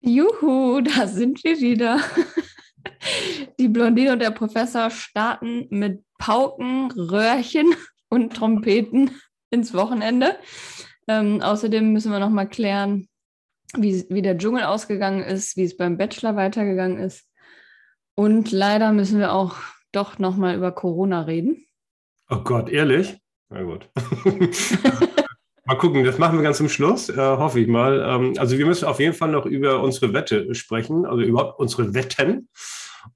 Juhu, da sind wir wieder. Die Blondine und der Professor starten mit Pauken, Röhrchen und Trompeten ins Wochenende. Ähm, außerdem müssen wir noch mal klären, wie, wie der Dschungel ausgegangen ist, wie es beim Bachelor weitergegangen ist. Und leider müssen wir auch doch noch mal über Corona reden. Oh Gott, ehrlich? Na gut. mal gucken, das machen wir ganz zum Schluss, äh, hoffe ich mal. Ähm, also wir müssen auf jeden Fall noch über unsere Wette sprechen, also überhaupt unsere Wetten.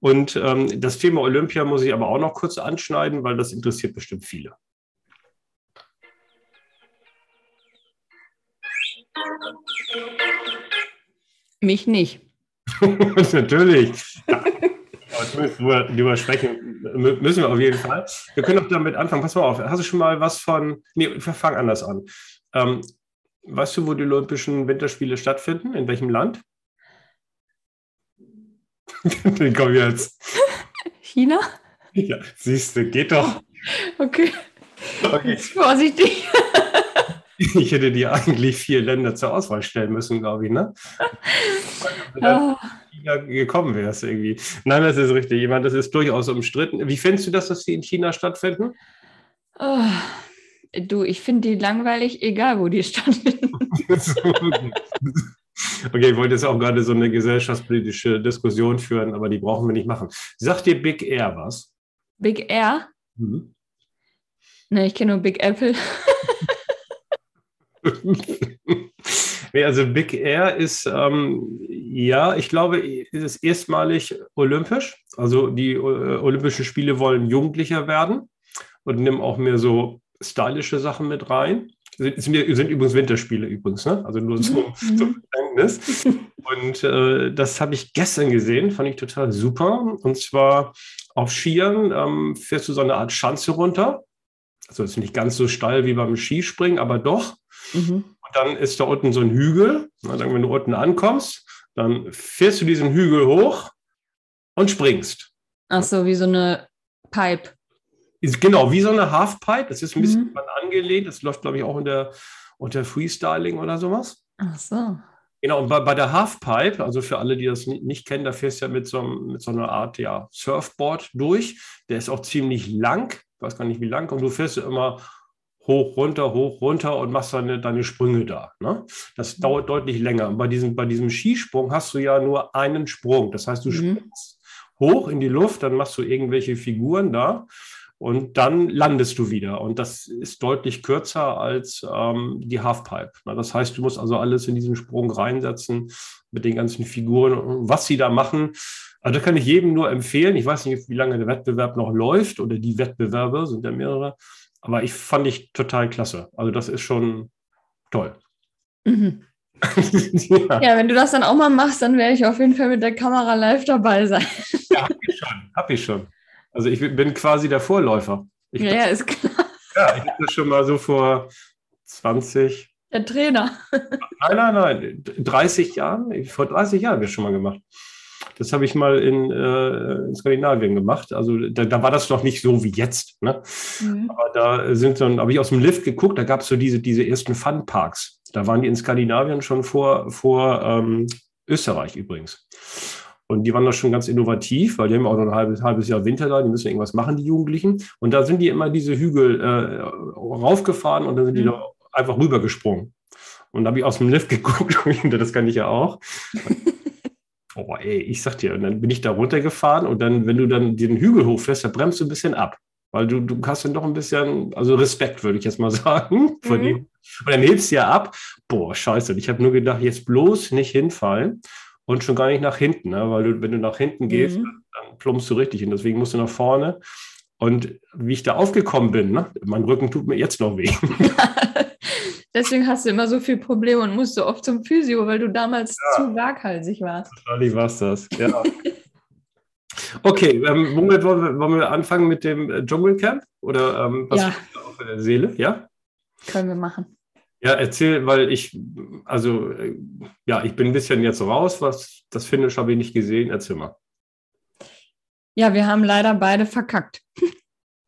Und ähm, das Thema Olympia muss ich aber auch noch kurz anschneiden, weil das interessiert bestimmt viele. Mich nicht. Natürlich. Ja. Drüber, drüber sprechen müssen wir auf jeden Fall. Wir können auch damit anfangen. Pass mal auf, hast du schon mal was von. Nee, wir fangen anders an. Ähm, weißt du, wo die Olympischen Winterspiele stattfinden? In welchem Land? Den komm jetzt. China? Ja, siehst du, geht doch. Okay. okay. Vorsichtig. Ich hätte dir eigentlich vier Länder zur Auswahl stellen müssen, glaube ich, ne? Oh. China gekommen wärst irgendwie. Nein, das ist richtig. Jemand, das ist durchaus umstritten. Wie findest du das, dass sie in China stattfinden? Oh. Du, ich finde die langweilig, egal wo die stattfinden. Okay, ich wollte jetzt auch gerade so eine gesellschaftspolitische Diskussion führen, aber die brauchen wir nicht machen. Sagt dir Big Air was? Big Air? Mhm. Ne, ich kenne nur Big Apple. nee, also Big Air ist, ähm, ja, ich glaube, ist es erstmalig olympisch. Also die äh, Olympischen Spiele wollen jugendlicher werden und nehmen auch mehr so stylische Sachen mit rein. Sind, sind, sind übrigens Winterspiele übrigens, ne? Also nur zum, Mhm. zum Verständnis. Und äh, das habe ich gestern gesehen, fand ich total super. Und zwar auf Skiern ähm, fährst du so eine Art Schanze runter. Also ist nicht ganz so steil wie beim Skispringen, aber doch. Mhm. Und dann ist da unten so ein Hügel. Na, dann, wenn du unten ankommst, dann fährst du diesen Hügel hoch und springst. Ach so, wie so eine Pipe. Ist genau wie so eine Halfpipe. Das ist ein bisschen Mhm. angelehnt. Das läuft, glaube ich, auch unter, unter Freestyling oder sowas. Ach so. Genau, und bei, bei der Halfpipe, also für alle, die das ni- nicht kennen, da fährst du ja mit so, mit so einer Art ja, Surfboard durch. Der ist auch ziemlich lang, ich weiß gar nicht wie lang, und du fährst ja immer hoch, runter, hoch, runter und machst deine, deine Sprünge da. Ne? Das dauert deutlich länger. Und bei diesem, bei diesem Skisprung hast du ja nur einen Sprung. Das heißt, du Mhm. springst hoch in die Luft, dann machst du irgendwelche Figuren da und dann landest du wieder. Und das ist deutlich kürzer als ähm, die Halfpipe. Na, das heißt, du musst also alles in diesen Sprung reinsetzen mit den ganzen Figuren und was sie da machen. Also da kann ich jedem nur empfehlen. Ich weiß nicht, wie lange der Wettbewerb noch läuft oder die Wettbewerbe sind ja mehrere. Aber ich fand ich total klasse. Also das ist schon toll. Mhm. ja, Ja, wenn du das dann auch mal machst, dann werde ich auf jeden Fall mit der Kamera live dabei sein. hab ich schon. Hab ich schon. Also ich bin quasi der Vorläufer. Ich, Ja, ja, ist klar. ja, ich habe das schon mal so vor 20, Der Trainer. Nein, nein, nein. 30 Jahren? Vor 30 Jahren habe ich schon mal gemacht. Das habe ich mal in, äh, in Skandinavien gemacht. Also da, da war das noch nicht so wie jetzt. Ne? Mhm. Aber da sind dann, habe ich aus dem Lift geguckt, da gab es so diese, diese ersten Funparks. Da waren die in Skandinavien schon vor, vor ähm, Österreich übrigens. Und die waren da schon ganz innovativ, weil die haben auch noch ein halbes, halbes Jahr Winter da, die müssen irgendwas machen, die Jugendlichen. Und da sind die immer diese Hügel äh, raufgefahren und dann sind die Mhm. da einfach rübergesprungen. Und da habe ich aus dem Lift geguckt und das kann ich ja auch. Oh, ey, ich sag dir, und dann bin ich da runtergefahren und dann, wenn du dann den Hügel hochfährst, da bremst du ein bisschen ab. Weil du, du hast dann doch ein bisschen, also Respekt, würde ich jetzt mal sagen. Von Mhm. dem. Und dann hebst du ja ab. Boah, scheiße. Und ich habe nur gedacht, jetzt bloß nicht hinfallen und schon gar nicht nach hinten. Ne? Weil du, wenn du nach hinten gehst, Mhm. dann, plumpst du richtig hin. Deswegen musst du nach vorne. Und wie ich da aufgekommen bin, ne? mein Rücken tut mir jetzt noch weh. Deswegen hast du immer so viel Probleme und musst so oft zum Physio, weil du damals zu waghalsig warst. Wahrscheinlich war es das. Ja. Okay, ähm, womit wollen wir, wollen wir anfangen mit dem äh, Dschungelcamp? Oder ähm, was Ja. auf der Seele? Ja? Können wir machen. Ja, erzähl, weil ich, also, ja, ich bin ein bisschen jetzt raus, was das Finish habe ich nicht gesehen. Erzähl mal. Ja, wir haben leider beide verkackt.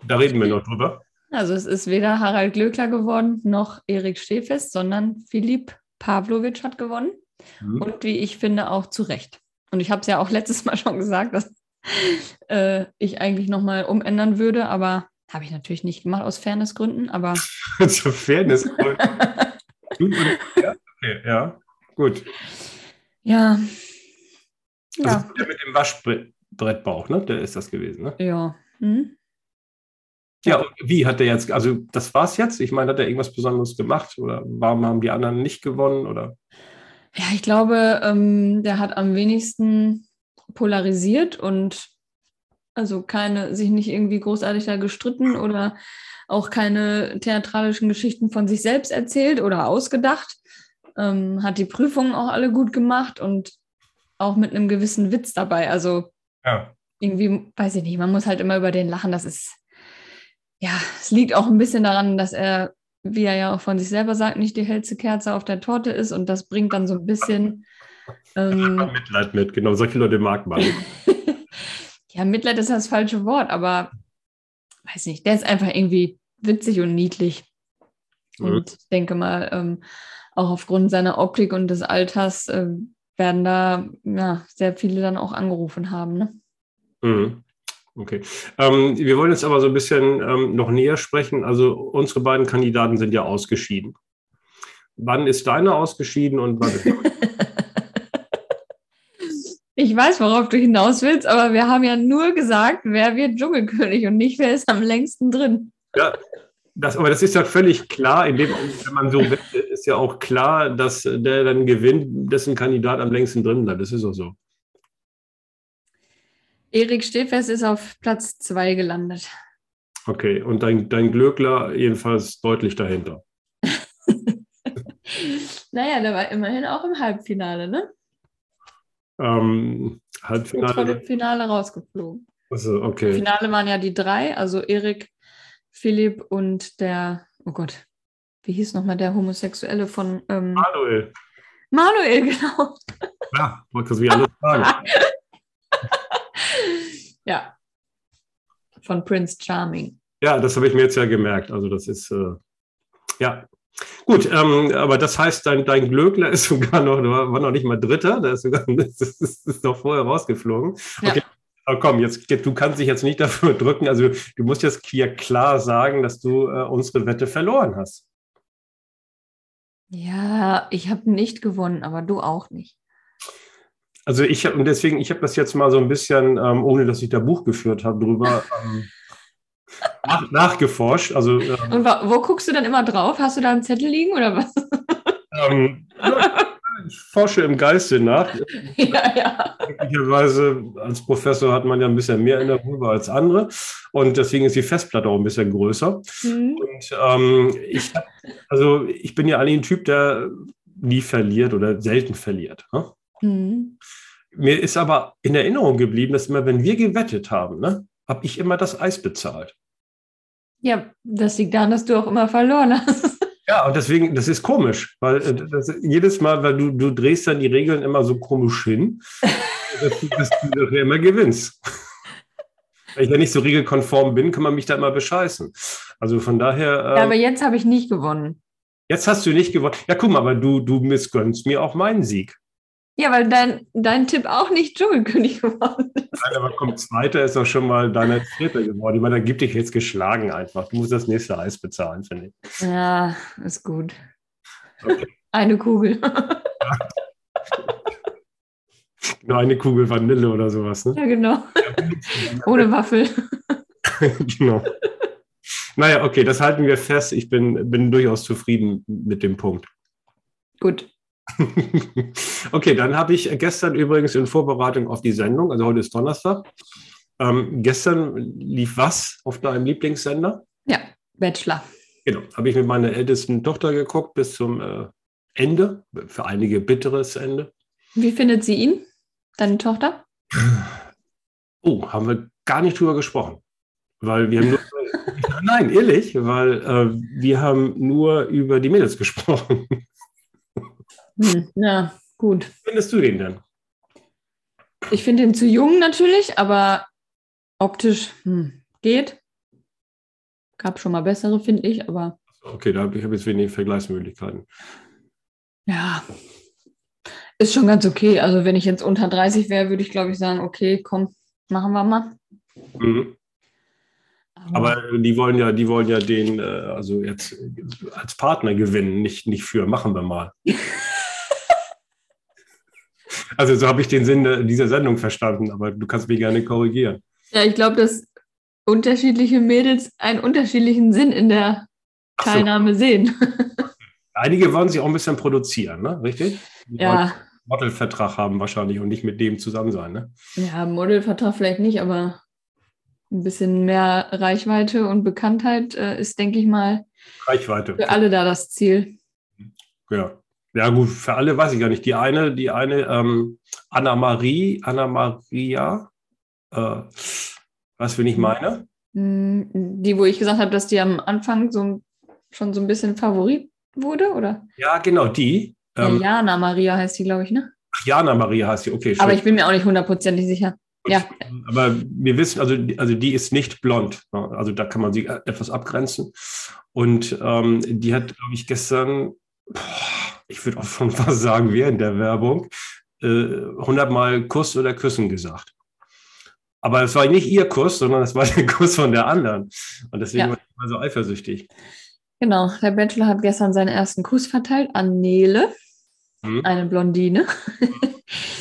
Da reden wir noch drüber. Also es ist weder Harald Glöckler geworden noch Erik Stehfest, sondern Philipp Pavlovic hat gewonnen. Mhm. Und wie ich finde, auch zu Recht. Und ich habe es ja auch letztes Mal schon gesagt, dass äh, ich eigentlich nochmal umändern würde, aber habe ich natürlich nicht gemacht aus Fairnessgründen, aber. Zu Fairnessgründen. ja, okay, ja, gut. Ja. Also ja. der mit dem Waschbrettbauch, ne? Der ist das gewesen, ne? Ja. Hm? Ja, und wie hat der jetzt, also das war's jetzt? Ich meine, hat er irgendwas Besonderes gemacht oder warum haben die anderen nicht gewonnen oder? Ja, ich glaube, ähm, der hat am wenigsten polarisiert und also keine, sich nicht irgendwie großartig da gestritten oder auch keine theatralischen Geschichten von sich selbst erzählt oder ausgedacht. Ähm, hat die Prüfungen auch alle gut gemacht und auch mit einem gewissen Witz dabei. Also ja. irgendwie, weiß ich nicht, man muss halt immer über den lachen. Das ist, ja, es liegt auch ein bisschen daran, dass er, wie er ja auch von sich selber sagt, nicht die hellste Kerze auf der Torte ist und das bringt dann so ein bisschen. Ähm, Mitleid mit, genau, solche Leute mag man. ja, Mitleid ist das falsche Wort, aber weiß nicht, der ist einfach irgendwie witzig und niedlich. Mhm. Und ich denke mal, ähm, auch aufgrund seiner Optik und des Alters äh, werden da ja, sehr viele dann auch angerufen haben. Ne? Mhm. Okay. Ähm, wir wollen jetzt aber so ein bisschen ähm, noch näher sprechen. Also unsere beiden Kandidaten sind ja ausgeschieden. Wann ist deine ausgeschieden und wann ist Ich weiß, worauf du hinaus willst, aber wir haben ja nur gesagt, wer wird Dschungelkönig und nicht, wer ist am längsten drin. Ja, das, aber das ist ja völlig klar, indem, wenn man so wettet, ist ja auch klar, dass der dann gewinnt, dessen Kandidat am längsten drin bleibt. Das ist auch so. Erik Stehfest ist auf Platz zwei gelandet. Okay, und dein, dein Glöckler jedenfalls deutlich dahinter. naja, der war immerhin auch im Halbfinale, ne? Ähm, Halbfinale. Vor dem Finale rausgeflogen. Also, okay. Im Finale waren ja die drei, also Erik, Philipp und der, oh Gott, wie hieß nochmal der Homosexuelle von. Ähm, Manuel. Manuel, genau. Ja, wolltest du wie alles sagen. ja. Von Prince Charming. Ja, das habe ich mir jetzt ja gemerkt. Also, das ist, äh, ja. Gut, ähm, aber das heißt, dein, dein Glöckler ist sogar noch, war noch nicht mal Dritter, der ist sogar, das ist, ist noch vorher rausgeflogen. Okay. Ja. Aber komm, jetzt, du kannst dich jetzt nicht dafür drücken. Also du musst jetzt hier klar sagen, dass du äh, unsere Wette verloren hast. Ja, ich habe nicht gewonnen, aber du auch nicht. Also ich habe und deswegen, ich habe das jetzt mal so ein bisschen, ähm, ohne dass ich da Buch geführt habe, drüber ähm, nach, nachgeforscht. Also, ähm, und wo, wo, guckst du dann immer drauf? Hast du da einen Zettel liegen oder was? Ähm, ich forsche im Geiste nach. Ja, ja. Möglicherweise als Professor hat man ja ein bisschen mehr in der Rübe als andere und deswegen ist die Festplatte auch ein bisschen größer. Mhm. Und ähm, ich, also ich bin ja eigentlich ein Typ, der nie verliert oder selten verliert. Ne? Mhm. Mir ist aber in Erinnerung geblieben, dass immer, wenn wir gewettet haben, ne, habe ich immer das Eis bezahlt. Ja, das liegt daran, dass du auch immer verloren hast. Ja, und deswegen, das ist komisch, weil äh, das, jedes Mal, weil du, du drehst dann die Regeln immer so komisch hin, dass, du, dass du immer gewinnst. Wenn ich ja nicht so regelkonform bin, kann man mich da immer bescheißen. Also von daher. Ähm, ja, aber jetzt habe ich nicht gewonnen. Jetzt hast du nicht gewonnen. Ja, guck mal, aber du, du missgönnst mir auch meinen Sieg. Ja, weil dein, dein Tipp auch nicht Dschungelkönig geworden ist. Nein, aber komm, Zweiter ist doch schon mal deine Vierte geworden. Ich meine, da gibt dich jetzt geschlagen einfach. Du musst das nächste Eis bezahlen, finde ich. Ja, ist gut. Okay. Eine Kugel. Nur eine Kugel Vanille oder sowas, ne? Ja, genau. Ohne Waffel. genau. Naja, okay, das halten wir fest. Ich bin, bin durchaus zufrieden mit dem Punkt. Gut. okay, dann habe ich gestern übrigens in Vorbereitung auf die Sendung, also heute ist Donnerstag, ähm, gestern lief was auf deinem Lieblingssender? Ja, Bachelor. Genau, habe ich mit meiner ältesten Tochter geguckt bis zum äh, Ende, für einige bitteres Ende. Wie findet sie ihn, deine Tochter? Oh, haben wir gar nicht drüber gesprochen. Weil wir haben nur, nein, ehrlich, weil äh, wir haben nur über die Mädels gesprochen. Hm, ja, gut. Findest du den denn? Ich finde ihn zu jung natürlich, aber optisch hm, geht. Gab schon mal bessere, finde ich, aber. Okay, da habe ich jetzt wenig Vergleichsmöglichkeiten. Ja, ist schon ganz okay. Also wenn ich jetzt unter 30 wäre, würde ich glaube ich sagen, okay, komm, machen wir mal. Mhm. Aber die wollen ja, die wollen ja den, äh, also jetzt als Partner gewinnen, nicht, nicht für, machen wir mal. also so habe ich den Sinn dieser Sendung verstanden, aber du kannst mich gerne korrigieren. Ja, ich glaube, dass unterschiedliche Mädels einen unterschiedlichen Sinn in der Teilnahme so. sehen. Einige wollen sich auch ein bisschen produzieren, ne? Richtig? Die ja. Modelvertrag haben wahrscheinlich und nicht mit dem zusammen sein, ne? Ja, Modelvertrag vielleicht nicht, aber ein bisschen mehr Reichweite und Bekanntheit äh, ist, denke ich mal, Reichweite. für alle da das Ziel. Ja. Ja, gut, für alle weiß ich gar nicht. Die eine, die eine, ähm, Anna Marie, Anna Maria, äh, was will ich meine? Hm, die, wo ich gesagt habe, dass die am Anfang so schon so ein bisschen Favorit wurde, oder? Ja, genau, die. Ähm, ja, Jana Maria heißt die, glaube ich, ne? Ach, Jana Maria heißt die, okay. Schön. Aber ich bin mir auch nicht hundertprozentig sicher. Ja. Aber wir wissen, also, also die ist nicht blond. Ne? Also da kann man sie etwas abgrenzen. Und ähm, die hat, glaube ich, gestern, ich würde auch schon fast sagen, während der Werbung, äh, 100 Mal Kuss oder Küssen gesagt. Aber es war nicht ihr Kuss, sondern es war der Kuss von der anderen. Und deswegen ja. war ich mal so eifersüchtig. Genau, der Bachelor hat gestern seinen ersten Kuss verteilt an Nele, hm. eine Blondine.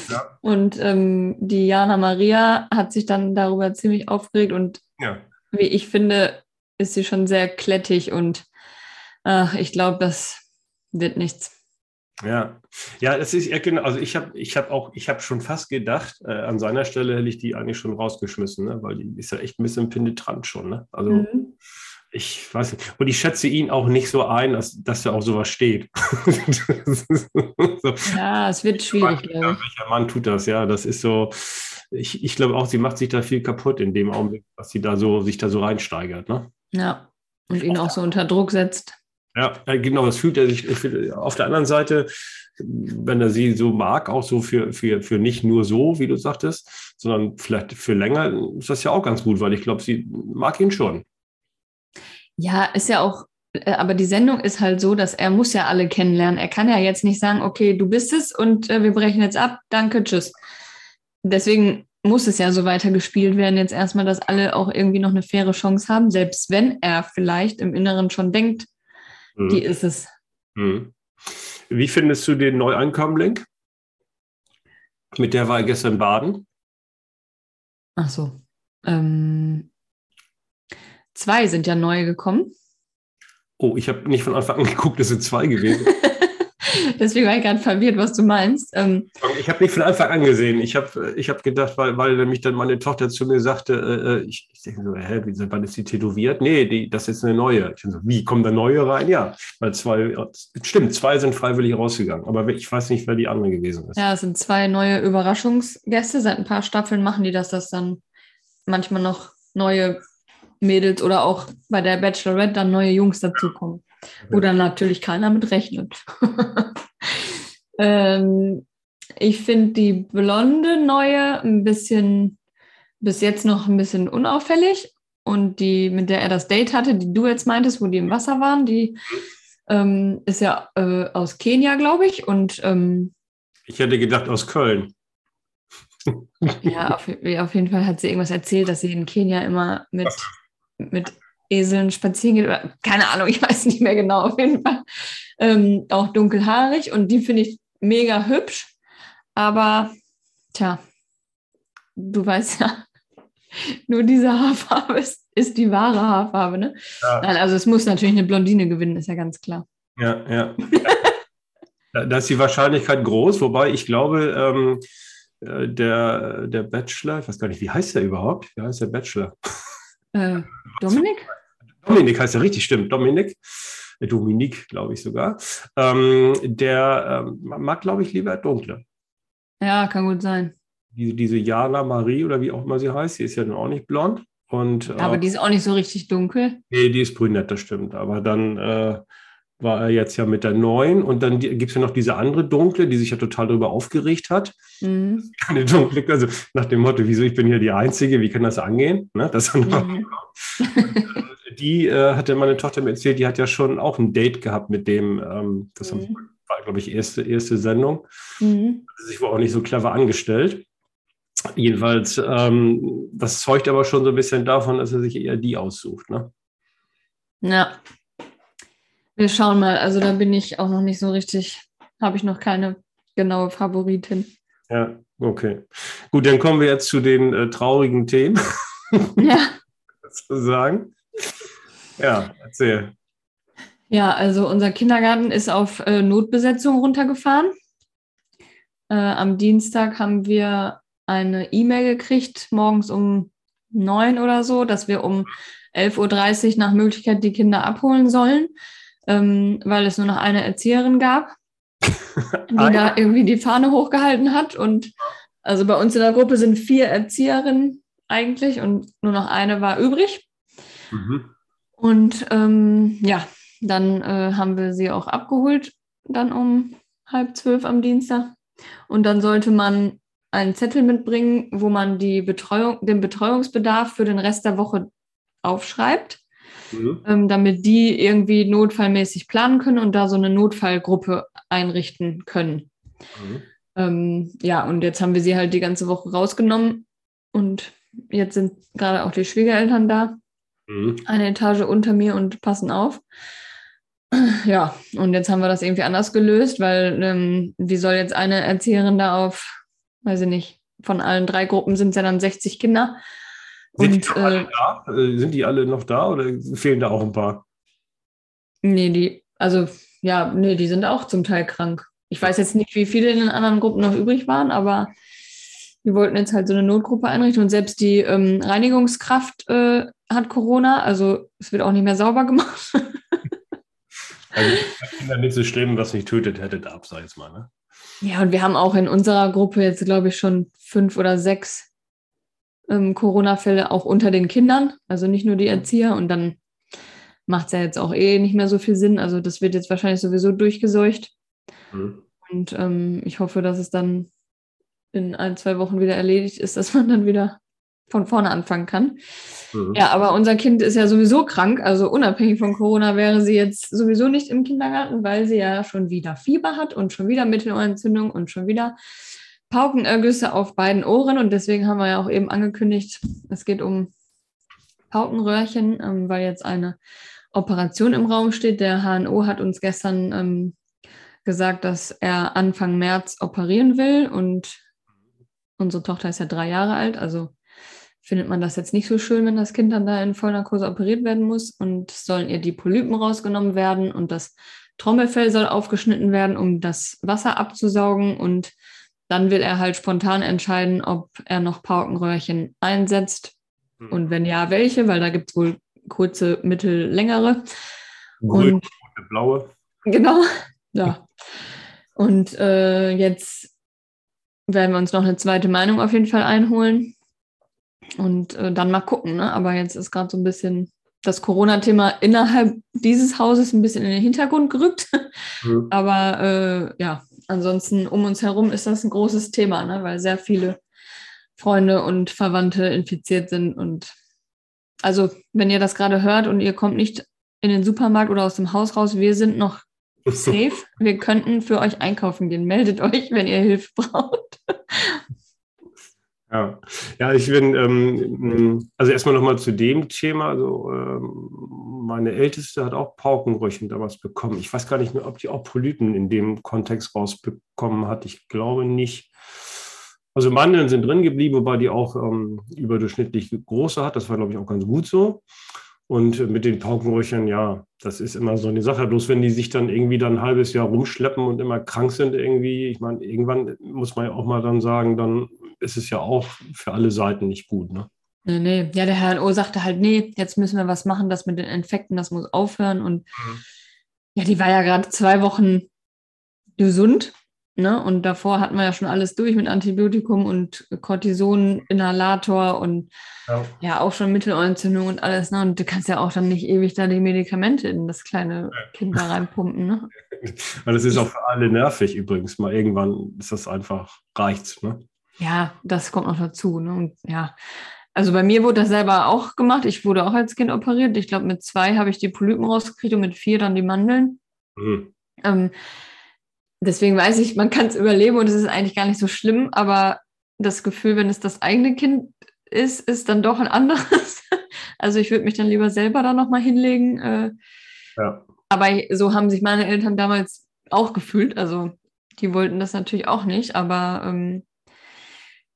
Ja. Und ähm, die Jana Maria hat sich dann darüber ziemlich aufgeregt und ja. wie ich finde, ist sie schon sehr klettig und äh, ich glaube, das wird nichts. Ja, ja, das ist ja genau. Also ich habe, ich habe auch, ich habe schon fast gedacht, äh, an seiner Stelle hätte ich die eigentlich schon rausgeschmissen, ne? weil die ist ja echt ein bisschen penetrant schon. Ne? Also mhm ich weiß nicht. Und ich schätze ihn auch nicht so ein, dass, dass er auch sowas steht. so. Ja, es wird schwierig, ich. Welcher Mann tut das, ja. Das ist so, ich, ich glaube auch, sie macht sich da viel kaputt in dem Augenblick, dass sie da so, sich da so reinsteigert. Ne? Ja, und ihn auch so unter Druck setzt. Ja, genau, das fühlt er sich. Auf der anderen Seite, wenn er sie so mag, auch so für, für, für nicht nur so, wie du sagtest, sondern vielleicht für länger, ist das ja auch ganz gut, weil ich glaube, sie mag ihn schon. Ja, ist ja auch, äh, aber die Sendung ist halt so, dass er muss ja alle kennenlernen. Er kann ja jetzt nicht sagen, okay, du bist es und äh, wir brechen jetzt ab, danke, tschüss. Deswegen muss es ja so weiter gespielt werden, jetzt erstmal, dass alle auch irgendwie noch eine faire Chance haben, selbst wenn er vielleicht im Inneren schon denkt, mhm. die ist es. Mhm. Wie findest du den Neuankömmling? Mit der war er gestern baden. Ach so. Ähm, Zwei sind ja neu gekommen. Oh, ich habe nicht von Anfang an geguckt, es sind zwei gewesen. Deswegen war ich gerade verwirrt, was du meinst. Ähm, ich habe nicht von Anfang an gesehen. Ich habe ich hab gedacht, weil, weil nämlich dann meine Tochter zu mir sagte, äh, äh ich, ich denke so, hä, wie, wann ist die tätowiert? Nee, die, das ist jetzt eine neue. Ich so, wie, kommen da neue rein? Ja, weil zwei, stimmt, zwei sind freiwillig rausgegangen. Aber ich weiß nicht, wer die andere gewesen ist. Ja, es sind zwei neue Überraschungsgäste. Seit ein paar Staffeln machen die das, dass dann manchmal noch neue Mädels oder auch bei der Bachelorette dann neue Jungs dazukommen. Wo dann natürlich keiner mit rechnet. ähm, ich finde die blonde neue ein bisschen, bis jetzt noch ein bisschen unauffällig. Und die, mit der er das Date hatte, die du jetzt meintest, wo die im Wasser waren, die ähm, ist ja äh, aus Kenia, glaube ich. Und ähm, ich hätte gedacht aus Köln. ja, auf, auf, jeden Fall hat sie irgendwas erzählt, dass sie in Kenia immer mit mit Eseln spazieren geht. Oder, keine Ahnung, ich weiß nicht mehr genau, auf jeden Fall. Ähm, auch dunkelhaarig und die finde ich mega hübsch. Aber, tja, du weißt ja, nur diese Haarfarbe ist, ist die wahre Haarfarbe. Ne? Ja. Nein, also es muss natürlich eine Blondine gewinnen, ist ja ganz klar. Ja, ja. da ist die Wahrscheinlichkeit groß, wobei ich glaube, ähm, äh, der, der Bachelor, ich weiß gar nicht, wie heißt der überhaupt? Wie heißt der Bachelor? Äh, Dominik? Dominik heißt ja richtig, stimmt. Dominik. Äh, Dominik, glaube ich sogar. Ähm, der ähm, mag, glaube ich, lieber dunkle. Ja, kann gut sein. Diese, diese Jana Marie oder wie auch immer sie heißt, die ist ja dann auch nicht blond. Und, äh, aber die ist auch nicht so richtig dunkel. Nee, die ist brünett, das stimmt. Aber dann äh, war er jetzt ja mit der neuen und dann gibt es ja noch diese andere dunkle, die sich ja total darüber aufgeregt hat. Mhm. Eine dunkle, also nach dem Motto, wieso ich bin hier die Einzige, wie kann das angehen? Ne? Das mhm. die äh, hatte meine Tochter mir erzählt, die hat ja schon auch ein Date gehabt mit dem, ähm, das mhm. war, glaube ich, erste, erste Sendung. Mhm. Sich wohl auch nicht so clever angestellt. Jedenfalls, ähm, das zeugt aber schon so ein bisschen davon, dass er sich eher die aussucht. Ne? Ja. Wir schauen mal. Also da bin ich auch noch nicht so richtig, habe ich noch keine genaue Favoritin. Ja, okay. Gut, dann kommen wir jetzt zu den äh, traurigen Themen. Ja. Sozusagen. Ja, erzähl. Ja, also unser Kindergarten ist auf äh, Notbesetzung runtergefahren. Äh, am Dienstag haben wir eine E-Mail gekriegt, morgens um neun oder so, dass wir um 11.30 Uhr nach Möglichkeit die Kinder abholen sollen, ähm, weil es nur noch eine Erzieherin gab, die da irgendwie die Fahne hochgehalten hat. Und also bei uns in der Gruppe sind vier Erzieherinnen eigentlich und nur noch eine war übrig. Mhm. Und ähm, ja, dann äh, haben wir sie auch abgeholt, dann um halb zwölf am Dienstag. Und dann sollte man einen Zettel mitbringen, wo man die Betreuung, den Betreuungsbedarf für den Rest der Woche aufschreibt, mhm. ähm, damit die irgendwie notfallmäßig planen können und da so eine Notfallgruppe einrichten können. Mhm. Ähm, ja, und jetzt haben wir sie halt die ganze Woche rausgenommen und jetzt sind gerade auch die Schwiegereltern da, mhm. eine Etage unter mir und passen auf. Ja, und jetzt haben wir das irgendwie anders gelöst, weil ähm, wie soll jetzt eine Erzieherin da auf, weiß ich nicht, von allen drei Gruppen sind es ja dann 60 Kinder. Sind, und, die äh, da? Äh, sind die alle noch da oder fehlen da auch ein paar? Nee, die, also ja, nee, die sind auch zum Teil krank. Ich weiß jetzt nicht, wie viele in den anderen Gruppen noch übrig waren, aber wir wollten jetzt halt so eine Notgruppe einrichten und selbst die ähm, Reinigungskraft äh, hat Corona, also es wird auch nicht mehr sauber gemacht. Also Kinder nicht so schlimm, was nicht tötet, hättet ab, sag ich mal. Ne? Ja, und wir haben auch in unserer Gruppe jetzt, glaube ich, schon fünf oder sechs ähm, Corona-Fälle auch unter den Kindern, also nicht nur die Erzieher. Und dann macht es ja jetzt auch eh nicht mehr so viel Sinn. Also das wird jetzt wahrscheinlich sowieso durchgeseucht. Mhm. Und ähm, ich hoffe, dass es dann in ein, zwei Wochen wieder erledigt ist, dass man dann wieder von vorne anfangen kann. Mhm. Ja, aber unser Kind ist ja sowieso krank, also unabhängig von Corona wäre sie jetzt sowieso nicht im Kindergarten, weil sie ja schon wieder Fieber hat und schon wieder Mittelohrentzündung und schon wieder Paukenergüsse auf beiden Ohren. Und deswegen haben wir ja auch eben angekündigt, es geht um Paukenröhrchen, ähm, weil jetzt eine Operation im Raum steht. Der HNO hat uns gestern ähm, gesagt, dass er Anfang März operieren will und unsere Tochter ist ja drei Jahre alt, also findet man das jetzt nicht so schön, wenn das Kind dann da in Vollnarkose operiert werden muss und sollen ihr die Polypen rausgenommen werden und das Trommelfell soll aufgeschnitten werden, um das Wasser abzusaugen und dann will er halt spontan entscheiden, ob er noch Paukenröhrchen einsetzt hm. und wenn ja, welche, weil da gibt es wohl kurze, mittel, längere. Grün, und blaue. Genau, ja. Und äh, jetzt werden wir uns noch eine zweite Meinung auf jeden Fall einholen und äh, dann mal gucken. Ne? Aber jetzt ist gerade so ein bisschen das Corona-Thema innerhalb dieses Hauses ein bisschen in den Hintergrund gerückt. Mhm. Aber äh, ja, ansonsten um uns herum ist das ein großes Thema, ne? weil sehr viele Freunde und Verwandte infiziert sind. Und also, wenn ihr das gerade hört und ihr kommt nicht in den Supermarkt oder aus dem Haus raus, wir sind noch safe. Wir könnten für euch einkaufen gehen. Meldet euch, wenn ihr Hilfe braucht. Ja, ja ich bin, ähm, also erstmal nochmal zu dem Thema. Also, ähm, meine Älteste hat auch Paukenröchen damals bekommen. Ich weiß gar nicht mehr, ob die auch Polypen in dem Kontext rausbekommen hat. Ich glaube nicht. Also Mandeln sind drin geblieben, wobei die auch ähm, überdurchschnittlich große hat. Das war, glaube ich, auch ganz gut so. Und mit den Paukenröchern, ja, das ist immer so eine Sache. Bloß wenn die sich dann irgendwie dann ein halbes Jahr rumschleppen und immer krank sind irgendwie, ich meine, irgendwann muss man ja auch mal dann sagen, dann ist es ja auch für alle Seiten nicht gut. Ne? Nee, nee. Ja, der HNO sagte halt, nee, jetzt müssen wir was machen, das mit den Infekten, das muss aufhören. Und mhm. ja, die war ja gerade zwei Wochen gesund. Ne? Und davor hatten wir ja schon alles durch mit Antibiotikum und Cortison-Inhalator und ja. ja. auch schon Mittelohrentzündung und alles. Ne? Und du kannst ja auch dann nicht ewig da die Medikamente in das kleine Kind da reinpumpen. Ne? Weil das ist auch für alle nervig übrigens. Mal irgendwann ist das einfach, reicht's. Ne? Ja, das kommt noch dazu. Ne? Und ja, also bei mir wurde das selber auch gemacht. Ich wurde auch als Kind operiert. Ich glaube, mit zwei habe ich die Polypen rausgekriegt und mit vier dann die Mandeln. Mhm. Ähm, deswegen weiß ich, man kann es überleben und es ist eigentlich gar nicht so schlimm, aber das Gefühl, wenn es das eigene Kind ist, ist dann doch ein anderes. Also ich würde mich dann lieber selber da nochmal hinlegen. Äh, ja. Aber so haben sich meine Eltern damals auch gefühlt. Also die wollten das natürlich auch nicht, aber ähm,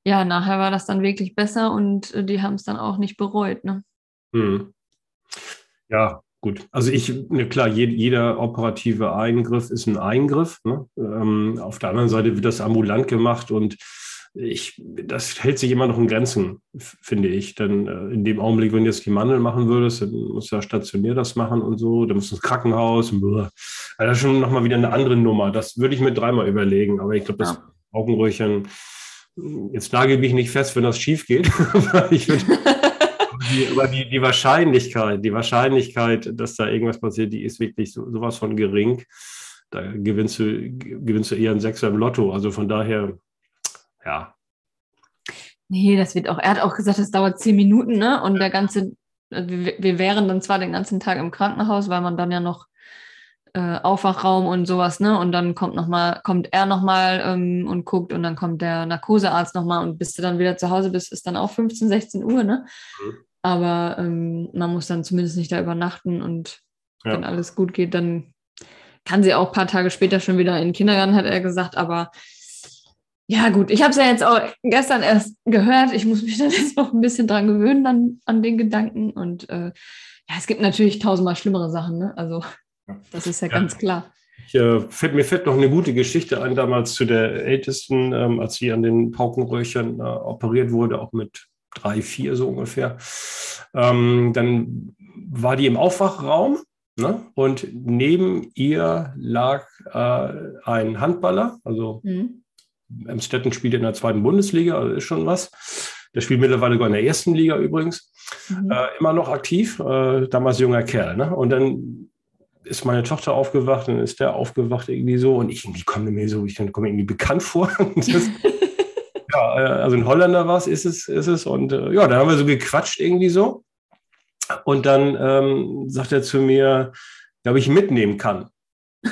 ja, nachher war das dann wirklich besser und äh, die haben es dann auch nicht bereut. Ne? Hm. Ja, gut. Also ich, ne, klar, je, jeder operative Eingriff ist ein Eingriff. Ne? Ähm, auf der anderen Seite wird das ambulant gemacht und ich, das hält sich immer noch in Grenzen, finde ich. Denn äh, in dem Augenblick, wenn du jetzt die Mandel machen würdest, dann musst du ja stationär das machen und so, dann musst du ins Krankenhaus. Also das ist schon nochmal wieder eine andere Nummer. Das würde ich mir dreimal überlegen. Aber ich glaube, das ja. Augenröhrchen, jetzt nagel mich nicht fest, wenn das schief geht. die, aber die, die Wahrscheinlichkeit, die Wahrscheinlichkeit, dass da irgendwas passiert, die ist wirklich so, sowas von gering. Da gewinnst du, gewinnst du eher einen Sechser im Lotto. Also von daher, ja. Nee, das wird auch, er hat auch gesagt, das dauert zehn Minuten, ne? Und der ganze, also wir wären dann zwar den ganzen Tag im Krankenhaus, weil man dann ja noch äh, Aufwachraum und sowas, ne? Und dann kommt noch mal, kommt er nochmal ähm, und guckt und dann kommt der Narkosearzt nochmal und bis du dann wieder zu Hause bist, ist dann auch 15, 16 Uhr, ne? Mhm. Aber ähm, man muss dann zumindest nicht da übernachten und ja. wenn alles gut geht, dann kann sie auch ein paar Tage später schon wieder in den Kindergarten, hat er gesagt, aber ja, gut, ich habe es ja jetzt auch gestern erst gehört. Ich muss mich dann jetzt noch ein bisschen dran gewöhnen dann, an den Gedanken. Und äh, ja, es gibt natürlich tausendmal schlimmere Sachen, ne? Also, das ist ja, ja. ganz klar. Ich, äh, fällt, mir fällt noch eine gute Geschichte ein, damals zu der Ältesten, ähm, als sie an den Paukenröhrchen äh, operiert wurde, auch mit drei, vier so ungefähr. Ähm, dann war die im Aufwachraum ne? und neben ihr lag äh, ein Handballer, also mhm Emstetten spielt in der zweiten Bundesliga, also ist schon was. Der spielt mittlerweile sogar in der ersten Liga übrigens. Mhm. Äh, immer noch aktiv, äh, damals junger Kerl. Ne? Und dann ist meine Tochter aufgewacht, dann ist der aufgewacht irgendwie so und ich irgendwie komme mir so, ich komme irgendwie bekannt vor. das, ja, äh, also ein Holländer war es, ist es, ist es. Und äh, ja, dann haben wir so gequatscht irgendwie so. Und dann ähm, sagt er zu mir, ob ich mitnehmen kann.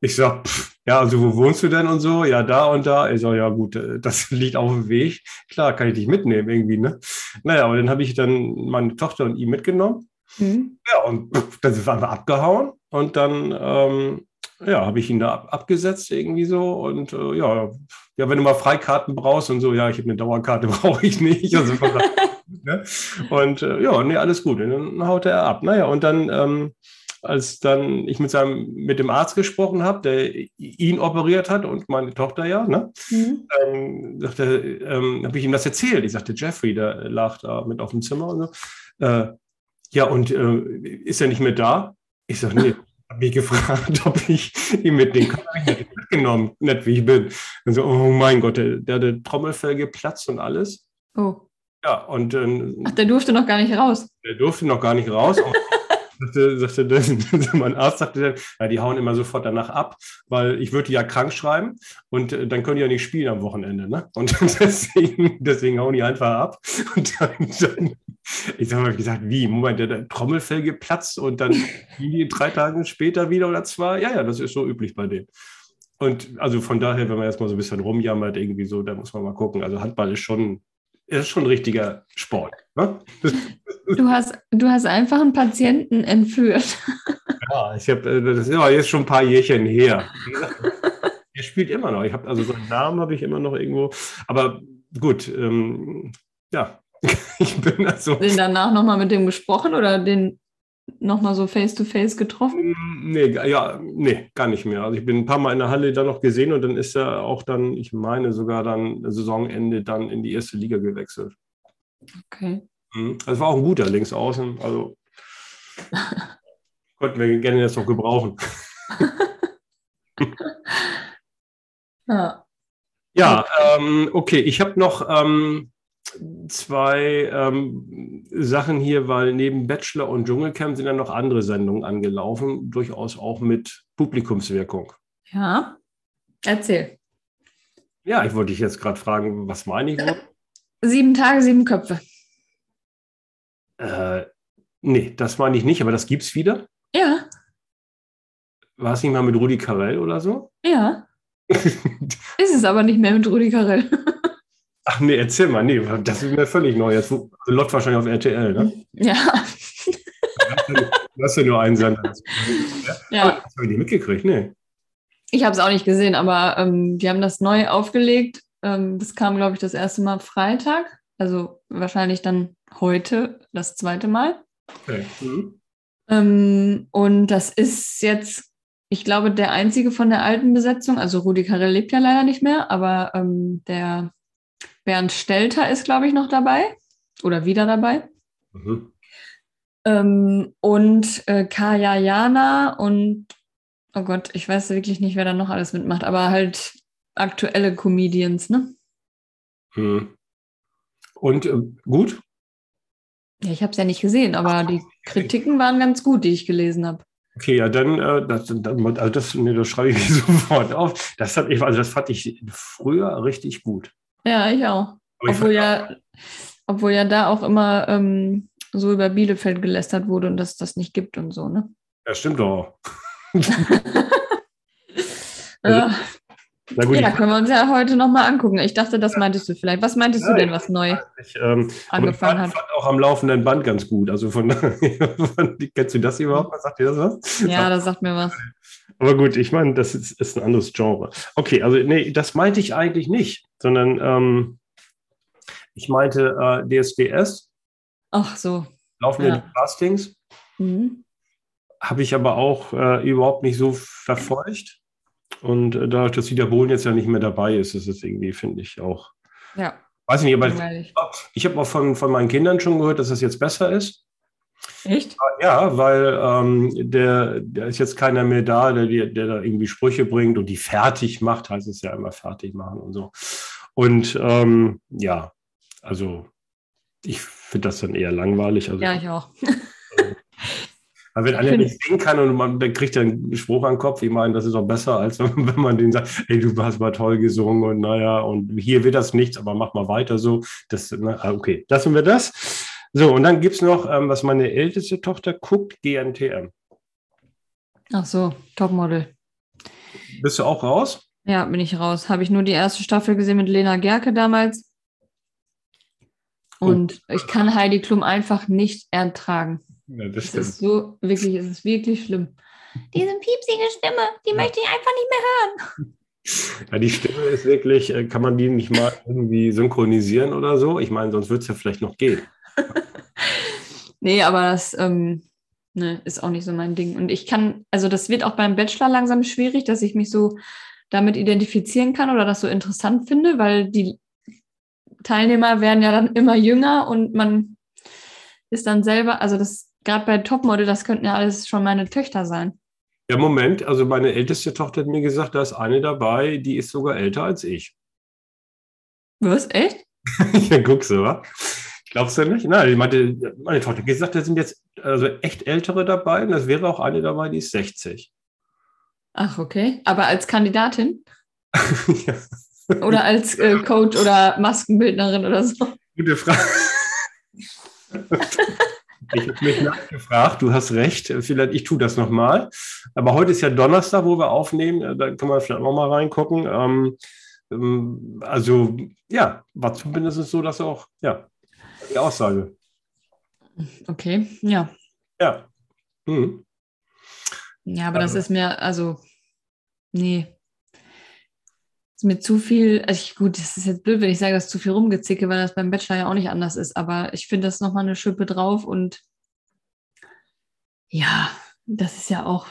ich sag, pff, ja, also wo wohnst du denn und so? Ja, da und da. Ich so, ja gut, äh, das liegt auf dem Weg. Klar, kann ich dich mitnehmen irgendwie, ne? Naja, aber dann habe ich dann meine Tochter und ihn mitgenommen. Mhm. Ja, und dann sind wir einfach abgehauen. Und dann, ähm, ja, habe ich ihn da ab, abgesetzt irgendwie so. Und äh, ja, ja, wenn du mal Freikarten brauchst und so, ja, ich habe eine Dauerkarte, brauche ich nicht. Also, ne? Und äh, ja, nee, alles gut. Und dann haut er ab. Naja, und dann ähm, als dann ich mit seinem, mit dem Arzt gesprochen habe, der ihn operiert hat und meine Tochter ja, ne? Mhm. Ähm, sagte, ähm, habe ich ihm das erzählt. Ich sagte, Jeffrey, der lag da mit auf dem Zimmer und so. Äh, ja, und äh, ist er nicht mehr da? Ich sage, nee. habe mich gefragt, ob ich ihn mitnehmen kann. Habe ich nicht mitgenommen, nicht wie ich bin. Und so, oh mein Gott, der, der hatte Trommelfell geplatzt und alles. Oh. Ja, und. Äh, Ach, der durfte noch gar nicht raus. Der durfte noch gar nicht raus. sagte, sagte mein Arzt sagte ja, die hauen immer sofort danach ab, weil ich würde die ja krank schreiben und äh, dann können die ja nicht spielen am Wochenende. Ne? Und deswegen, deswegen hauen die einfach ab. Und dann, dann ich habe mal gesagt, wie? Moment, der, der Trommelfell geplatzt und dann drei Tage später wieder oder zwei? Ja, ja, das ist so üblich bei denen. Und also von daher, wenn man jetzt mal so ein bisschen rumjammert, irgendwie so, da muss man mal gucken. Also Handball ist schon, ist schon ein richtiger Sport. Ne? Du hast, du hast einfach einen Patienten entführt. Ja, ich habe, äh, das ist ja jetzt schon ein paar Jährchen her. Er spielt immer noch. Ich habe also seinen Namen habe ich immer noch irgendwo. Aber gut, ähm, ja, ich bin also. Den danach nochmal mit dem gesprochen oder den nochmal so face to face getroffen? Mm, nee, ja, nee, gar nicht mehr. Also ich bin ein paar Mal in der Halle da noch gesehen und dann ist er auch dann, ich meine sogar dann Saisonende dann in die erste Liga gewechselt. Okay. Mhm. Das war auch ein guter Linksaußen. Also könnten wir gerne jetzt noch gebrauchen. ja. Ja, ähm, okay. Ich habe noch ähm, zwei ähm, Sachen hier, weil neben Bachelor und Dschungelcamp sind ja noch andere Sendungen angelaufen, durchaus auch mit Publikumswirkung. Ja, erzähl. Ja, ich wollte dich jetzt gerade fragen, was meine ich? Sieben Tage, sieben Köpfe. Äh, nee, das meine ich nicht, aber das gibt es wieder? Ja. war es nicht mal mit Rudi Carell oder so? Ja. ist es aber nicht mehr mit Rudi Carell. Ach nee, erzähl mal, nee, das ist mir völlig neu. Jetzt also Lot wahrscheinlich auf RTL, ne? Ja. Du hast ja nur einen Sender. Ja. Das habe ich nicht mitgekriegt, nee. Ich habe es auch nicht gesehen, aber ähm, die haben das neu aufgelegt. Ähm, das kam, glaube ich, das erste Mal Freitag. Also wahrscheinlich dann heute das zweite Mal. Okay. Mhm. Ähm, und das ist jetzt, ich glaube, der einzige von der alten Besetzung. Also Rudi Carell lebt ja leider nicht mehr, aber ähm, der Bernd Stelter ist, glaube ich, noch dabei oder wieder dabei. Mhm. Ähm, und äh, Kaya Jana und, oh Gott, ich weiß wirklich nicht, wer da noch alles mitmacht, aber halt aktuelle Comedians, ne? Mhm. Und äh, gut? Ja, ich habe es ja nicht gesehen, aber die Kritiken waren ganz gut, die ich gelesen habe. Okay, ja, dann, äh, das, also das, nee, das schreibe ich sofort auf. Das, hat ich, also das fand ich früher richtig gut. Ja, ich auch. obwohl, ja, obwohl ja da auch immer ähm, so über Bielefeld gelästert wurde und dass es das nicht gibt und so, ne? Ja, stimmt doch. also, na gut, ja, können wir uns ja heute nochmal angucken. Ich dachte, das meintest du vielleicht. Was meintest ja, du denn, was neu ich, ähm, angefangen hat? Ich fand auch am laufenden Band ganz gut. Also von, von kennst du das überhaupt? Sagt dir das was? Ja, das sagt mir was. Aber gut, ich meine, das ist, ist, ein anderes Genre. Okay, also nee, das meinte ich eigentlich nicht, sondern ähm, ich meinte äh, DSDS. Ach so. Laufende ja. Castings. Mhm. Habe ich aber auch äh, überhaupt nicht so verfolgt. Und äh, dadurch, dass Dieter Bohlen jetzt ja nicht mehr dabei ist, ist es irgendwie, finde ich, auch. Ja. Weiß ich nicht, aber ich, ich habe auch von, von meinen Kindern schon gehört, dass es jetzt besser ist. Echt? Ja, weil ähm, der, der ist jetzt keiner mehr da, der, der da irgendwie Sprüche bringt und die fertig macht, heißt es ja immer fertig machen und so. Und ähm, ja, also ich finde das dann eher langweilig. Also, ja, ich auch. Weil wenn einer nicht singen kann und man dann kriegt dann einen Spruch an den Kopf, ich meine, das ist auch besser, als wenn man den sagt, hey, du hast mal toll gesungen und naja, und hier wird das nichts, aber mach mal weiter so. Das, na, ah, okay, lassen wir das. So, und dann gibt es noch, ähm, was meine älteste Tochter guckt, GNTM. Ach so, Topmodel. Bist du auch raus? Ja, bin ich raus. Habe ich nur die erste Staffel gesehen mit Lena Gerke damals. Und oh. ich kann Heidi Klum einfach nicht ertragen. Ja, das, das ist so, wirklich, es ist wirklich schlimm. Diese piepsige Stimme, die ja. möchte ich einfach nicht mehr hören. Ja, die Stimme ist wirklich, äh, kann man die nicht mal irgendwie synchronisieren oder so? Ich meine, sonst wird es ja vielleicht noch gehen. Nee, aber das ähm, ne, ist auch nicht so mein Ding. Und ich kann, also das wird auch beim Bachelor langsam schwierig, dass ich mich so damit identifizieren kann oder das so interessant finde, weil die Teilnehmer werden ja dann immer jünger und man ist dann selber, also das gerade bei Topmodel, das könnten ja alles schon meine Töchter sein. Ja, Moment, also meine älteste Tochter hat mir gesagt, da ist eine dabei, die ist sogar älter als ich. Was? Echt? ja, guckst du, wa? Glaubst du nicht? Nein, ich meinte, meine Tochter hat gesagt, da sind jetzt also echt ältere dabei und das wäre auch eine dabei, die ist 60. Ach, okay. Aber als Kandidatin? ja. Oder als äh, Coach oder Maskenbildnerin oder so? Gute Frage. Ich habe mich nachgefragt, du hast recht, vielleicht ich tue das nochmal. Aber heute ist ja Donnerstag, wo wir aufnehmen, da können wir vielleicht nochmal reingucken. Ähm, ähm, also ja, war zumindest so, dass auch, ja, die Aussage. Okay, ja. Ja. Hm. Ja, aber also. das ist mir, also, nee. Ist mir zu viel, also ich, gut, das ist jetzt blöd, wenn ich sage, das ist zu viel rumgezicke, weil das beim Bachelor ja auch nicht anders ist, aber ich finde das nochmal eine Schippe drauf und ja, das ist ja auch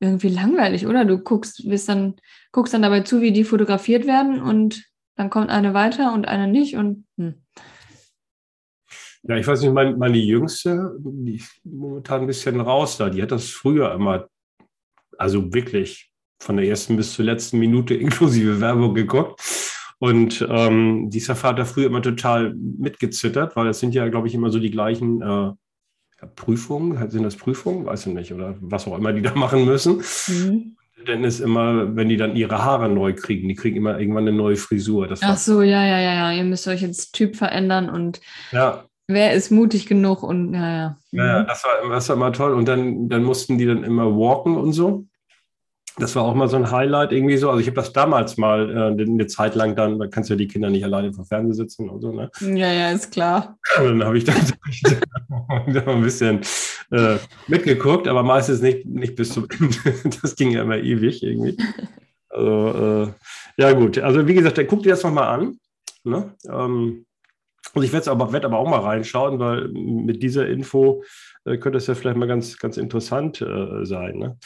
irgendwie langweilig, oder? Du guckst, bist dann, guckst dann dabei zu, wie die fotografiert werden und dann kommt eine weiter und eine nicht und hm. Ja, ich weiß nicht, meine, meine Jüngste, die ist momentan ein bisschen raus da, die hat das früher immer, also wirklich von der ersten bis zur letzten Minute inklusive Werbung geguckt. Und ähm, dieser Vater früher immer total mitgezittert, weil es sind ja, glaube ich, immer so die gleichen äh, Prüfungen, sind das Prüfungen, weiß ich nicht, oder was auch immer die da machen müssen. Mhm. Denn ist immer, wenn die dann ihre Haare neu kriegen, die kriegen immer irgendwann eine neue Frisur. Das Ach so, ja, ja, ja, ja. Ihr müsst euch jetzt Typ verändern und ja. Wer ist mutig genug und ja, ja. Ja, das war, das war immer toll. Und dann, dann mussten die dann immer walken und so. Das war auch mal so ein Highlight irgendwie so. Also ich habe das damals mal äh, eine Zeit lang dann, da kannst du ja die Kinder nicht alleine vor Fernsehen sitzen und so, ne? Ja, ja, ist klar. Und dann habe ich dann ein bisschen äh, mitgeguckt, aber meistens nicht, nicht bis zum Ende. Das ging ja immer ewig irgendwie. Also, äh, ja gut, also wie gesagt, dann guck dir das nochmal an. Ne? Ähm, und ich werde aber, werd aber auch mal reinschauen, weil mit dieser Info äh, könnte es ja vielleicht mal ganz, ganz interessant äh, sein. Ne?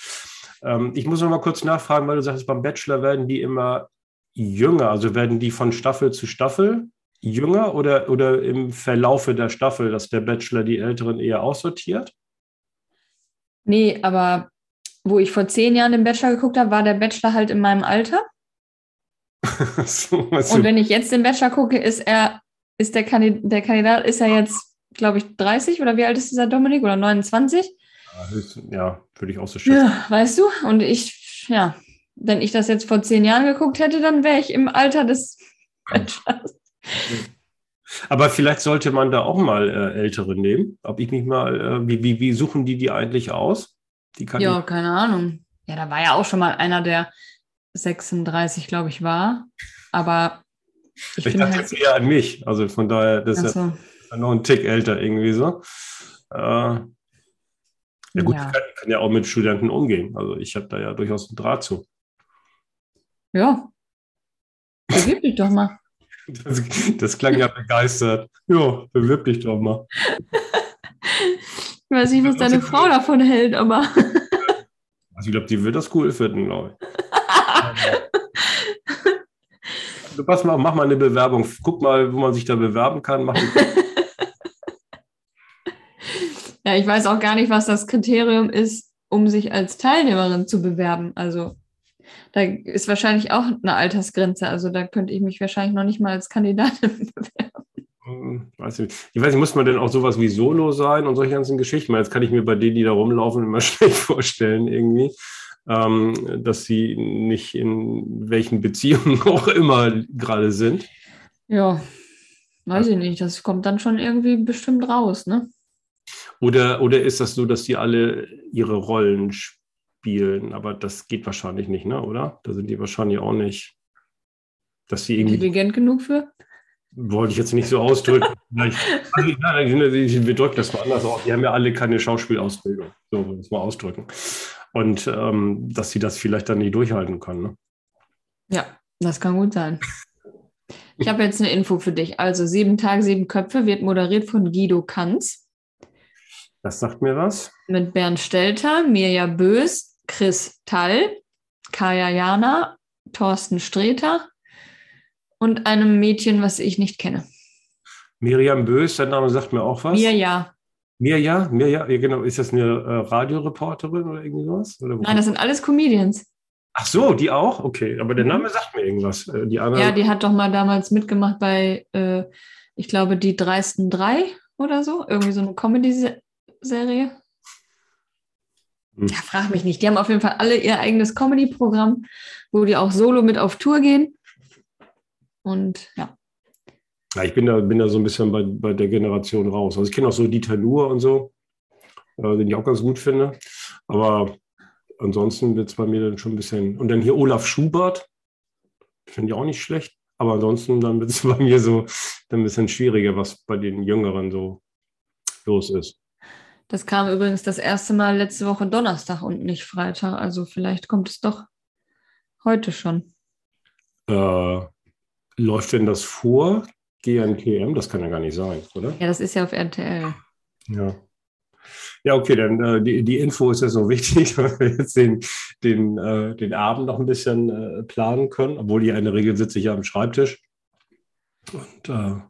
Ähm, ich muss noch mal kurz nachfragen, weil du sagst, beim Bachelor werden die immer jünger, also werden die von Staffel zu Staffel jünger oder, oder im Verlaufe der Staffel, dass der Bachelor die Älteren eher aussortiert? Nee, aber wo ich vor zehn Jahren den Bachelor geguckt habe, war der Bachelor halt in meinem Alter. so, Und wenn ich jetzt den Bachelor gucke, ist er, ist der, Kandid der Kandidat, ist er jetzt, glaube ich, 30 oder wie alt ist dieser Dominik oder 29? Ja, würde ich auch so schätzen. Ja, weißt du, und ich, ja, wenn ich das jetzt vor zehn Jahren geguckt hätte, dann wäre ich im Alter des. Aber vielleicht sollte man da auch mal äh, Ältere nehmen. Ob ich mich mal, äh, wie, wie, wie suchen die die eigentlich aus? Die ja, ich... keine Ahnung. Ja, da war ja auch schon mal einer, der 36, glaube ich, war. Aber ich, ich dachte halt... jetzt eher an mich. Also von daher, das ist ja noch ein Tick älter irgendwie so. Äh, ja gut, ja. Ich, kann, ich kann ja auch mit Studenten umgehen. Also ich habe da ja durchaus einen Draht zu. Ja. Bewirb dich doch mal. Das, das, klang ja begeistert. Ja, bewirb dich doch mal. ich weiß nicht, was deine Frau davon hält, aber. Also ich glaube, die wird das cool finden, glaube ich. pass mal, mach mal eine Bewerbung. Guck mal, wo man sich da bewerben kann. Ja, ich weiß auch gar nicht, was das Kriterium ist, um sich als Teilnehmerin zu bewerben. Also da ist wahrscheinlich auch eine Altersgrenze. Also da könnte ich mich wahrscheinlich noch nicht mal als Kandidatin bewerben. Hm, weiß ich, ich weiß nicht, muss man denn auch sowas wie Solo sein und solche ganzen Geschichten? Jetzt kann ich mir bei denen, die da rumlaufen, immer schlecht vorstellen irgendwie, ähm, dass sie nicht in welchen Beziehungen auch immer gerade sind. Ja, weiß ich nicht. Das kommt dann schon irgendwie bestimmt raus, ne? Oder, oder ist das so, dass die alle ihre Rollen spielen? Aber das geht wahrscheinlich nicht, ne? oder? Da sind die wahrscheinlich auch nicht, dass sie irgendwie. Intelligent genug für? Wollte ich jetzt nicht so ausdrücken. also, wir drücken das mal anders aus. Die haben ja alle keine Schauspielausbildung. So, muss man ausdrücken. Und ähm, dass sie das vielleicht dann nicht durchhalten können. Ne? Ja, das kann gut sein. Ich habe jetzt eine Info für dich. Also sieben Tage, sieben Köpfe wird moderiert von Guido Kanz. Das sagt mir was. Mit Bernd Stelter, Mirja Bös, Chris Tall, Kaya Jana, Thorsten Streter und einem Mädchen, was ich nicht kenne. Miriam Bös, der Name sagt mir auch was. Mirja. Mirja, Mirja, ja, genau. Ist das eine äh, Radioreporterin oder irgendwie sowas? Oder Nein, das sind alles Comedians. Ach so, die auch? Okay, aber der mhm. Name sagt mir irgendwas. Äh, die anderen... Ja, die hat doch mal damals mitgemacht bei, äh, ich glaube, die dreisten drei oder so. Irgendwie so eine Comedy Serie? Hm. Ja, frag mich nicht. Die haben auf jeden Fall alle ihr eigenes Comedy-Programm, wo die auch solo mit auf Tour gehen. Und ja. Ja, ich bin da, bin da so ein bisschen bei, bei der Generation raus. Also ich kenne auch so Dieter Nuhr und so, äh, den ich auch ganz gut finde. Aber ansonsten wird es bei mir dann schon ein bisschen. Und dann hier Olaf Schubert, finde ich auch nicht schlecht. Aber ansonsten dann wird es bei mir so dann ein bisschen schwieriger, was bei den Jüngeren so los ist. Das kam übrigens das erste Mal letzte Woche Donnerstag und nicht Freitag. Also vielleicht kommt es doch heute schon. Äh, läuft denn das vor GNTM? Das kann ja gar nicht sein, oder? Ja, das ist ja auf RTL. Ja. Ja, okay, dann äh, die, die Info ist ja so wichtig, dass wir jetzt den, den, äh, den Abend noch ein bisschen äh, planen können, obwohl die in der Regel sitze ich ja am Schreibtisch. Und äh,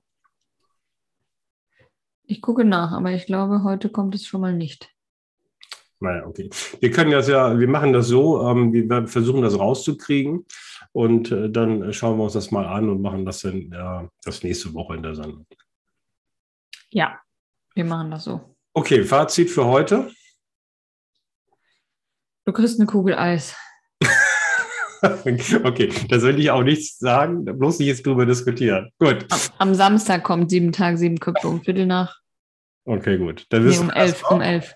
ich gucke nach, aber ich glaube, heute kommt es schon mal nicht. Naja, okay. Wir können das ja, wir machen das so, ähm, wir versuchen das rauszukriegen und äh, dann schauen wir uns das mal an und machen das dann äh, das nächste Woche in der Sendung. Ja, wir machen das so. Okay, Fazit für heute. Du kriegst eine Kugel Eis. okay, da soll ich auch nichts sagen, bloß nicht jetzt drüber diskutieren. Gut. Am, am Samstag kommt sieben Tage, sieben Köpfe um Viertel nach. Okay, gut. Dann nee, um elf, um elf.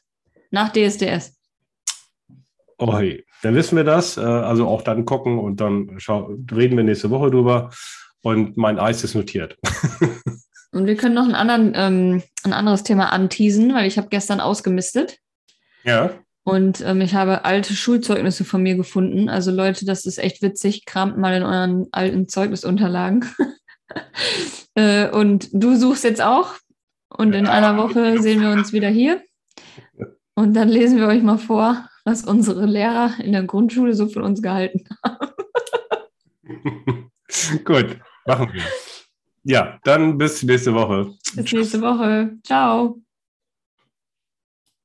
Nach DSDS. Oh, hey. Dann wissen wir das. Äh, also auch dann gucken und dann reden wir nächste Woche drüber. Und mein Eis ist notiert. und wir können noch anderen, ähm, ein anderes Thema anteasen, weil ich habe gestern ausgemistet. Ja. Und ähm, ich habe alte Schulzeugnisse von mir gefunden. Also Leute, das ist echt witzig. Kramt mal in euren alten Zeugnisunterlagen. äh, und du suchst jetzt auch. Und in einer Woche sehen wir uns wieder hier. Und dann lesen wir euch mal vor, was unsere Lehrer in der Grundschule so von uns gehalten haben. Gut, machen wir. Ja, dann bis nächste Woche. Bis nächste Woche. Ciao.